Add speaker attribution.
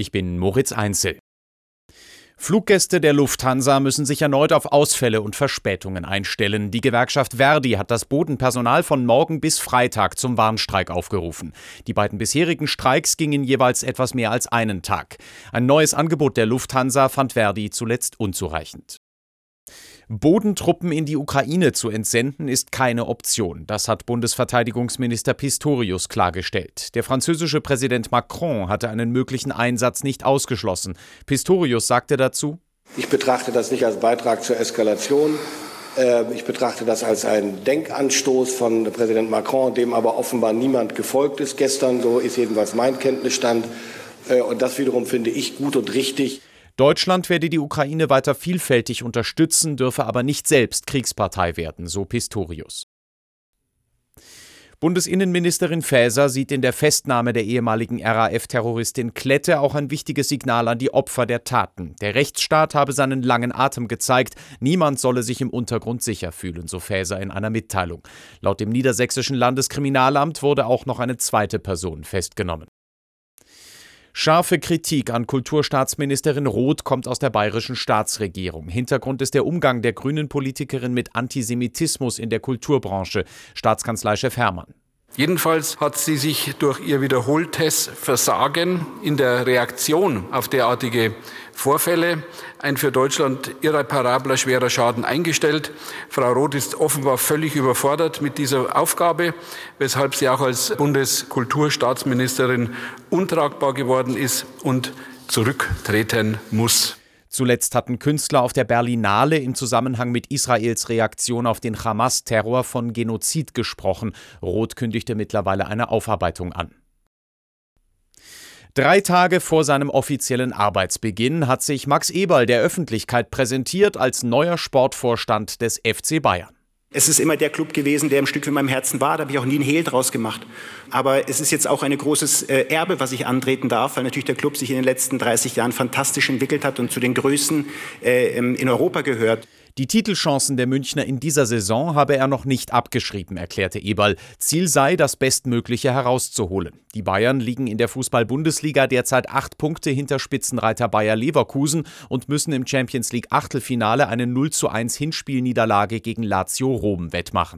Speaker 1: Ich bin Moritz Einzel. Fluggäste der Lufthansa müssen sich erneut auf Ausfälle und Verspätungen einstellen. Die Gewerkschaft Verdi hat das Bodenpersonal von morgen bis Freitag zum Warnstreik aufgerufen. Die beiden bisherigen Streiks gingen jeweils etwas mehr als einen Tag. Ein neues Angebot der Lufthansa fand Verdi zuletzt unzureichend. Bodentruppen in die Ukraine zu entsenden, ist keine Option. Das hat Bundesverteidigungsminister Pistorius klargestellt. Der französische Präsident Macron hatte einen möglichen Einsatz nicht ausgeschlossen. Pistorius sagte dazu,
Speaker 2: ich betrachte das nicht als Beitrag zur Eskalation. Äh, ich betrachte das als einen Denkanstoß von Präsident Macron, dem aber offenbar niemand gefolgt ist gestern. So ist jedenfalls mein Kenntnisstand. Äh, und das wiederum finde ich gut und richtig.
Speaker 1: Deutschland werde die Ukraine weiter vielfältig unterstützen, dürfe aber nicht selbst Kriegspartei werden, so Pistorius. Bundesinnenministerin Faeser sieht in der Festnahme der ehemaligen RAF-Terroristin Klette auch ein wichtiges Signal an die Opfer der Taten. Der Rechtsstaat habe seinen langen Atem gezeigt, niemand solle sich im Untergrund sicher fühlen, so Faeser in einer Mitteilung. Laut dem niedersächsischen Landeskriminalamt wurde auch noch eine zweite Person festgenommen. Scharfe Kritik an Kulturstaatsministerin Roth kommt aus der bayerischen Staatsregierung. Hintergrund ist der Umgang der grünen Politikerin mit Antisemitismus in der Kulturbranche. Staatskanzleichef Hermann.
Speaker 3: Jedenfalls hat sie sich durch ihr wiederholtes Versagen in der Reaktion auf derartige Vorfälle ein für Deutschland irreparabler schwerer Schaden eingestellt. Frau Roth ist offenbar völlig überfordert mit dieser Aufgabe, weshalb sie auch als Bundeskulturstaatsministerin untragbar geworden ist und zurücktreten muss.
Speaker 1: Zuletzt hatten Künstler auf der Berlinale im Zusammenhang mit Israels Reaktion auf den Hamas-Terror von Genozid gesprochen. Roth kündigte mittlerweile eine Aufarbeitung an. Drei Tage vor seinem offiziellen Arbeitsbeginn hat sich Max Eberl der Öffentlichkeit präsentiert als neuer Sportvorstand des FC Bayern.
Speaker 4: Es ist immer der Club gewesen, der im Stück in meinem Herzen war. Da habe ich auch nie einen Hehl draus gemacht. Aber es ist jetzt auch ein großes äh, Erbe, was ich antreten darf, weil natürlich der Club sich in den letzten 30 Jahren fantastisch entwickelt hat und zu den Größten äh, in Europa gehört.
Speaker 1: Die Titelchancen der Münchner in dieser Saison habe er noch nicht abgeschrieben, erklärte Eberl. Ziel sei, das Bestmögliche herauszuholen. Die Bayern liegen in der Fußball-Bundesliga derzeit acht Punkte hinter Spitzenreiter Bayer Leverkusen und müssen im Champions League Achtelfinale eine 0 zu 1 Hinspielniederlage gegen Lazio Rom wettmachen.